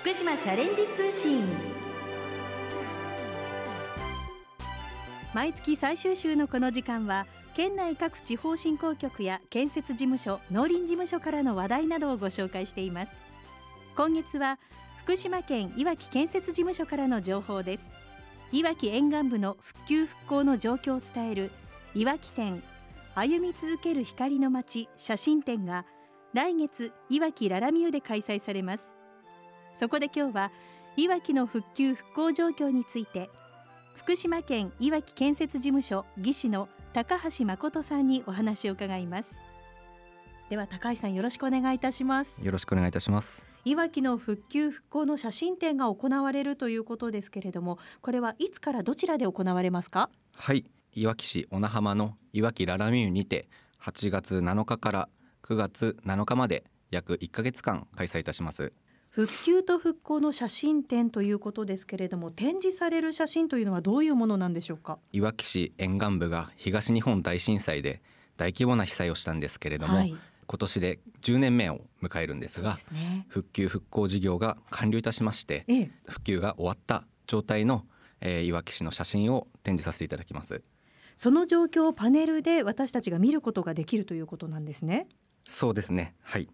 福島チャレンジ通信。毎月最終週のこの時間は県内各地方振興局や建設事務所農林事務所からの話題などをご紹介しています。今月は福島県いわき建設事務所からの情報です。いわき沿岸部の復旧復興の状況を伝えるいわき店歩み続ける光の街写真展が来月いわきララミューで開催されます。そこで今日はいわきの復旧復興状況について福島県いわき建設事務所技師の高橋誠さんにお話を伺います。では高橋さんよろしくお願いいたします。よろしくお願いいたします。いわきの復旧復興の写真展が行われるということですけれどもこれはいつからどちらで行われますか？はい。いわき市小名浜のいわきララミューにて8月7日から9月7日まで約1ヶ月間開催いたします復旧と復興の写真展ということですけれども展示される写真というのはどういうものなんでしょうか？いわき市沿岸部が東日本大震災で大規模な被災をしたんですけれども、はい、今年で10年目を迎えるんですが、ね、復旧復興事業が完了いたしまして、ええ、復旧が終わった状態の、えー、いわき市の写真を展示させていただきます。その状況をパネルで私たちが見ることができるということなんですね。そうですね。はい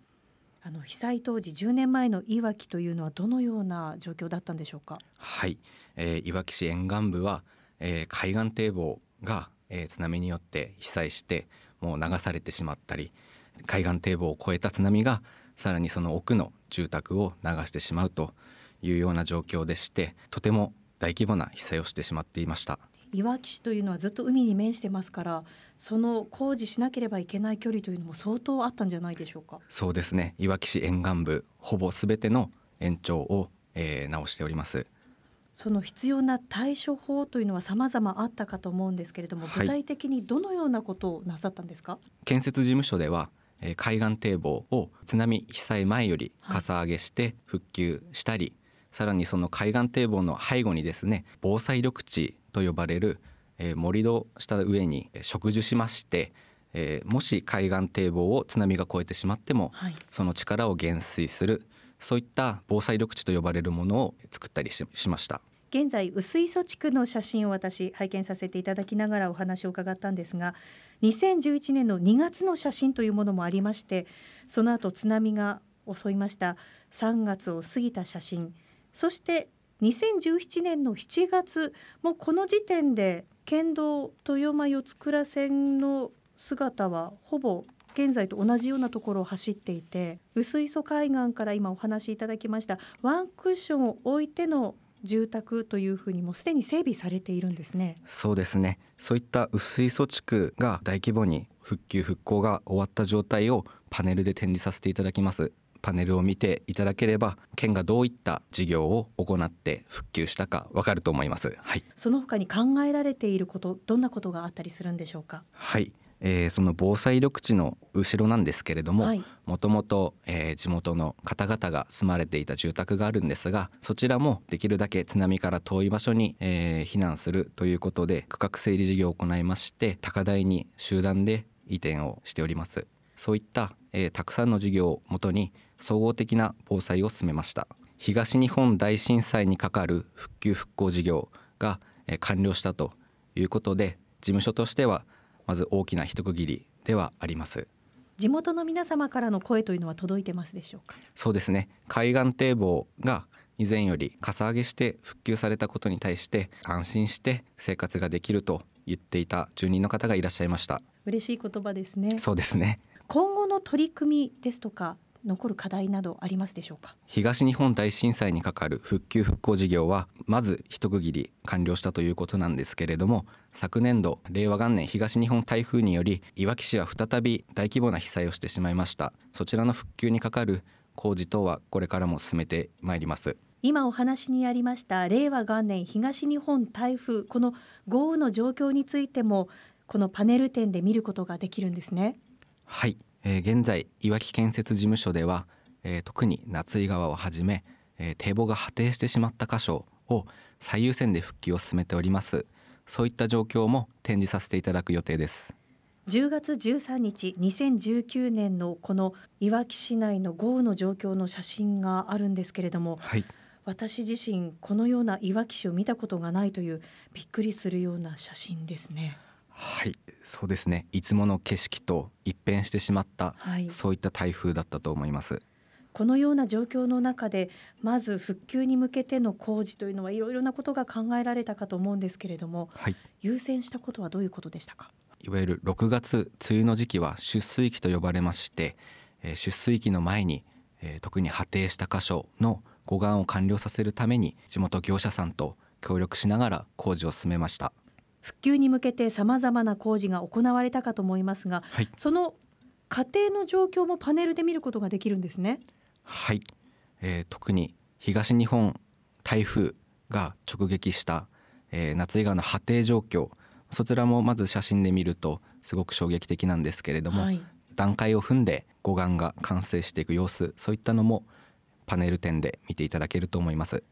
あの被災当時10年前のいわきというのはどのような状況だったんでしょうか？はい、えー、いわき市沿岸部は、えー、海岸堤防が、えー、津波によって被災してもう流されてしまったり海岸堤防を越えた津波がさらにその奥の住宅を流してしまうというような状況でしてとても大規模な被災をしてしまっていました。いわき市というのはずっと海に面してますからその工事しなければいけない距離というのも相当あったんじゃないでしょうか。そうですね。いわき市沿岸部ほぼすべての延長を、えー、直しております。その必要な対処法というのは様々あったかと思うんですけれども、具体的にどのようなことをなさったんですか？建設事務所では海岸堤防を津波被災前よりかさ上げして復旧したり、はい、さらにその海岸堤防の背後にですね防災緑地と呼ばれる、えー、盛り土した上に植樹しまして、えー、もし海岸堤防を津波が越えてしまっても、はい、その力を減衰するそういった防災緑地と呼ばれるものを作ったりしました。現在薄磯地区の写真を私拝見させていただきながらお話を伺ったんですが2011年の2月の写真というものもありましてその後津波が襲いました3月を過ぎた写真そして2017年の7月もうこの時点で県道豊間四つ倉線の姿はほぼ現在と同じようなところを走っていて薄磯海岸から今お話しいただきましたワンクッションを置いての住宅というふうにもすでに整備されているんですね。そうですね。そういった薄磯地区が大規模に復旧復興が終わった状態をパネルで展示させていただきます。パネルを見ていただければ県がどういった事業を行って復旧したかわかると思います。はい。その他に考えられていることどんなことがあったりするんでしょうか？はい。えー、その防災緑地の後ろなんですけれどももともと地元の方々が住まれていた住宅があるんですがそちらもできるだけ津波から遠い場所に、えー、避難するということで区画整理事業を行いまして高台に集団で移転をしておりますそういった、えー、たくさんの事業をもとに総合的な防災を進めました。東日本大震災にかかる復旧復興事業が完了したということで事務所としてはまず大きな一区切りではあります。地元の皆様からの声というのは届いてますでしょうか？そうですね。海岸堤防が以前よりかさ上げして復旧されたことに対して安心して生活ができると言っていた住人の方がいらっしゃいました。嬉しい言葉ですね。そうですね今後の取り組みですとか残る課題などありますでしょうか？東日本大震災にかかる復旧復興事業はまず一区切り完了したということなんですけれども昨年度令和元年東日本台風によりいわき市は再び大規模な被災をしてしまいました。そちらの復旧にかかる工事等はこれからも進めてまいります。今お話にありました令和元年東日本台風この豪雨の状況についてもこのパネル展で見ることができるんですねはい。えー、現在いわき建設事務所では、えー、特に夏井川をはじめ、えー、堤防が破堤してしまった箇所を最優先で復旧を進めております。そういった状況も展示させていただく予定です。10月13日2019年のこのいわき市内の豪雨の状況の写真があるんですけれども、はい、私自身このようないわき市を見たことがないというびっくりするような写真ですね。はいそうですね。いつもの景色と一変してしまった、はい、そういった台風だったと思います。このような状況の中でまず復旧に向けての工事というのはいろいろなことが考えられたかと思うんですけれども、はい、優先したことはどういうことでしたか？いわゆる6月梅雨の時期は出水期と呼ばれまして、えー、出水期の前に、えー、特に破堤した箇所の護岸を完了させるために地元業者さんと協力しながら工事を進めました復旧に向けてさまざまな工事が行われたかと思いますが、はい、その家庭の状況もパネルで見ることができるんですね。はい、えー、特に東日本台風が直撃した、えー、夏井川の波堤状況そちらもまず写真で見るとすごく衝撃的なんですけれども、はい、段階を踏んで護岸が完成していく様子そういったのもパネル展で見ていただけると思います。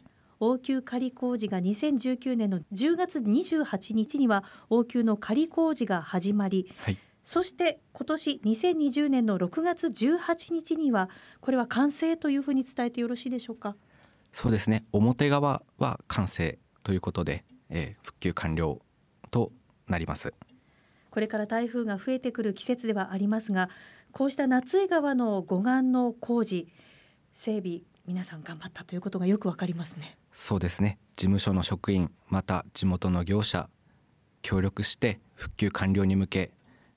応急仮工事が2019年の10月28日には応急の仮工事が始まり、はい、そして今年2020年の6月18日にはこれは完成というふうに伝えてよろしいでしょうか？そうですね。表側は完成ということで、えー、復旧完了となります。これから台風が増えてくる季節ではありますがこうした夏井川の護岸の工事整備皆さん頑張ったということがよくわかりますねそうですね。事務所の職員また地元の業者協力して復旧完了に向け、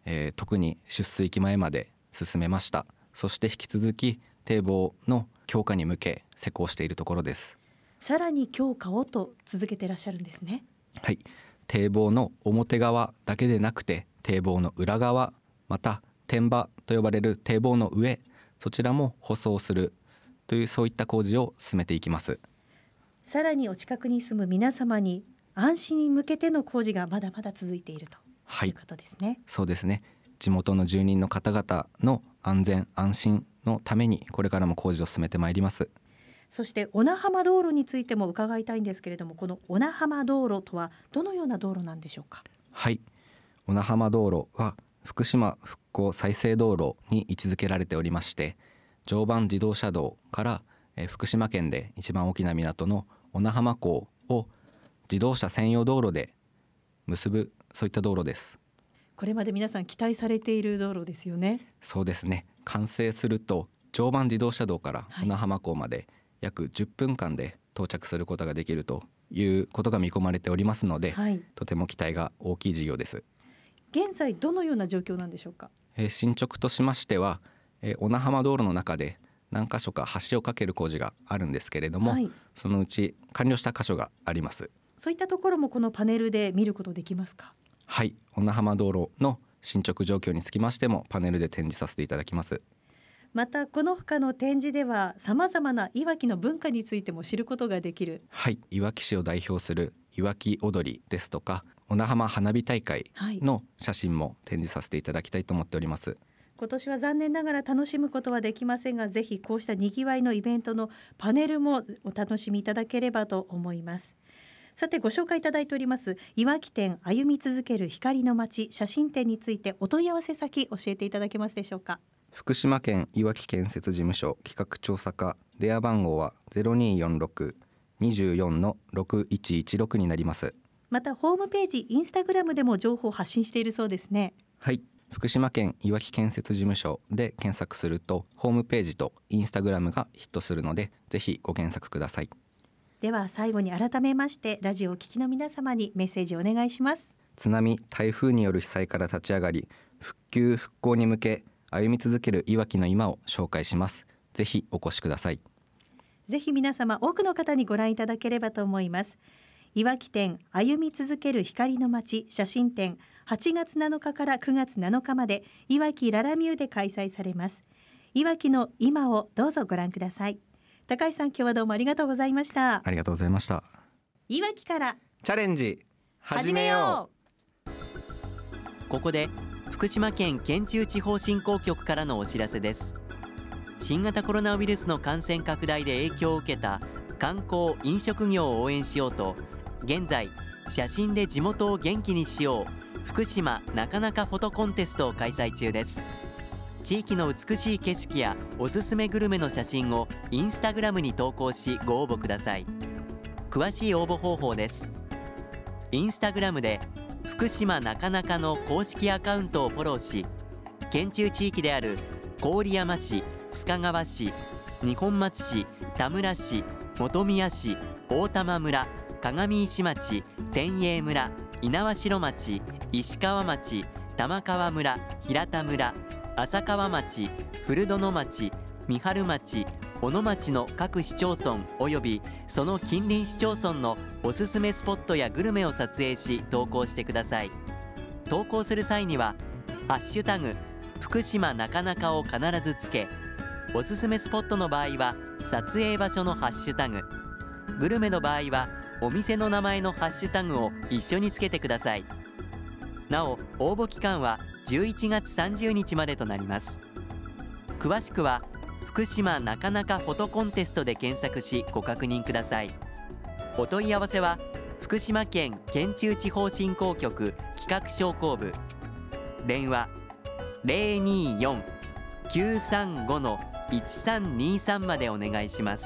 えー、特に出水期前まで進めました。そして引き続き堤防の強化に向け施工しているところです。さらに強化をと続けていらっしゃるんですね。はい。堤防の表側だけでなくて堤防の裏側また天場と呼ばれる堤防の上そちらも舗装するというそういった工事を進めていきますさらにお近くに住む皆様に安心に向けての工事がまだまだ続いているということですね、そうですね。地元の住人の方々の安全安心のためにこれからも工事を進めてまいります。そして小名浜道路についても伺いたいんですけれどもこの小名浜道路とはどのような道路なんでしょうか？はい。小名浜道路は福島復興再生道路に位置づけられておりまして常磐自動車道から、え福島県で一番大きな港の小名浜港を自動車専用道路で結ぶそういった道路です。これまで皆さん期待されている道路ですよね。そうですね。完成すると常磐自動車道から小名浜港まで約10分間で到着することができるということが見込まれておりますので、はい、とても期待が大きい事業です。現在どのような状況なんでしょうか、えー、進捗としましてはえー、小名浜道路の中で何箇所か橋を架ける工事があるんですけれども、はい、そのうち完了した箇所があります。そういったところもこのパネルで見ることできますか？はい。小名浜道路の進捗状況につきましてもパネルで展示させていただきます。またこの他の展示ではさまざまないわきの文化についても知ることができる。はい。いわき市を代表するいわき踊りですとか小名浜花火大会の写真も展示させていただきたいと思っております、はい今年は残念ながら楽しむことはできませんがぜひこうしたにぎわいのイベントのパネルもお楽しみいただければと思います。さてご紹介いただいております。いわき店歩み続ける光の街写真展についてお問い合わせ先教えていただけますでしょうか？福島県いわき建設事務所企画調査課電話番号は0246 24の6116になります。またホームページインスタグラムでも情報を発信しているそうですね。はい福島県いわき建設事務所で検索するとホームページとインスタグラムがヒットするのでぜひご検索ください。では最後に改めましてラジオを聴きの皆様にメッセージをお願いします。津波台風による被災から立ち上がり復旧復興に向け歩み続けるいわきの今を紹介します。ぜひお越しください。ぜひ皆様多くの方にご覧いただければと思います。いわき店歩み続ける光の街写真展8月7日から9月7日までいわきララミューで開催されます。いわきの今をどうぞご覧ください。高橋さん今日はどうもありがとうございました。ありがとうございました。いわきからチャレンジ始めよう。ここで福島県県中地方振興局からのお知らせです。新型コロナウイルスの感染拡大で影響を受けた観光飲食業を応援しようと現在写真で地元を元気にしよう福島なかなかフォトコンテストを開催中です。地域の美しい景色やおすすめグルメの写真をインスタグラムに投稿しご応募ください。詳しい応募方法です。インスタグラムで福島なかなかの公式アカウントをフォローし県中地域である郡山市須賀川市二本松市田村市本宮市大玉村鏡石町天栄村猪苗代町石川町玉川村平田村浅川町古殿町三春町小野町の各市町村およびその近隣市町村のおすすめスポットやグルメを撮影し投稿してください。投稿する際には「ハッシュタグ福島なかなか」を必ずつけおすすめスポットの場合は撮影場所のハッシュタググルメの場合はお店の名前のハッシュタグを一緒につけてください。なお応募期間は11月30日までとなります。詳しくは福島なかなかフォトコンテストで検索しご確認ください。お問い合わせは福島県県中地方振興局企画商工部。電話024-935-1323までお願いします。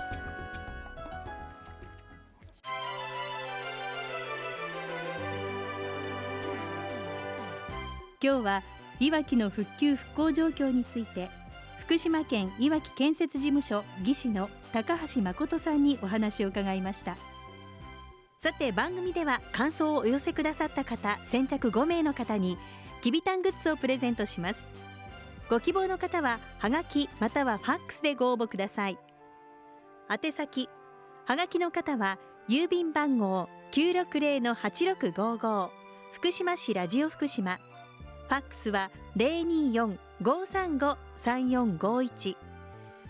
今日はいわきの復旧復興状況について福島県いわき建設事務所技師の高橋誠さんにお話を伺いました。さて番組では感想をお寄せくださった方先着5名の方にきびたんグッズをプレゼントします。ご希望の方ははがきまたはファックスでご応募ください。宛先はがきの方は郵便番号960-8655福島市ラジオ福島。ファックスは024-535-3451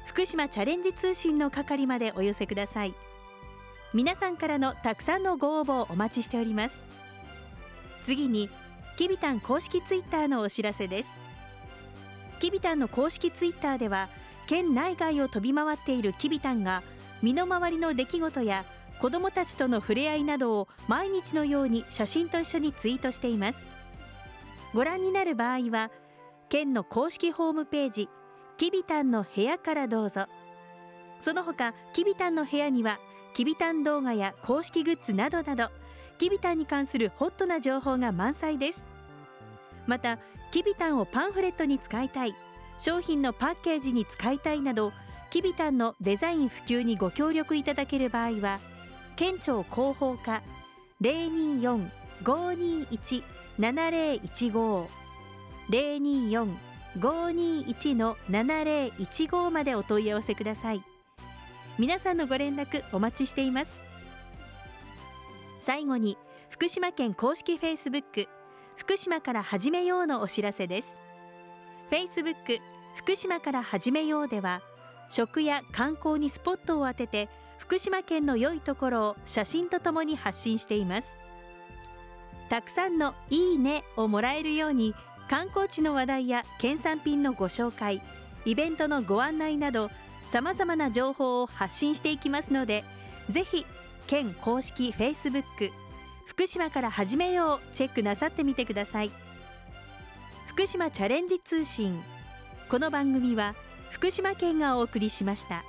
福島チャレンジ通信の係までお寄せください。皆さんからのたくさんのご応募をお待ちしております。次にきびたん公式ツイッターのお知らせです。きびたんの公式ツイッターでは県内外を飛び回っているきびたんが身の回りの出来事や子どもたちとの触れ合いなどを毎日のように写真と一緒にツイートしています。ご覧になる場合は県の公式ホームページきびたんの部屋からどうぞ。その他きびたんの部屋にはきびたん動画や公式グッズなどなどきびたんに関するホットな情報が満載です。またきびたんをパンフレットに使いたい商品のパッケージに使いたいなどきびたんのデザイン普及にご協力いただける場合は県庁広報課024-521 7015 024-521の7015までお問い合わせください。皆さんのご連絡お待ちしています。最後に福島県公式フェイスブック。福島から始めようのお知らせです。フェイスブック福島から始めようでは食や観光にスポットを当てて福島県の良いところを写真とともに発信しています。たくさんのいいねをもらえるように観光地の話題や県産品のご紹介イベントのご案内などさまざまな情報を発信していきますのでぜひ県公式 Facebook 福島から始めようチェックなさってみてください福島チャレンジ通信この番組は福島県がお送りしました。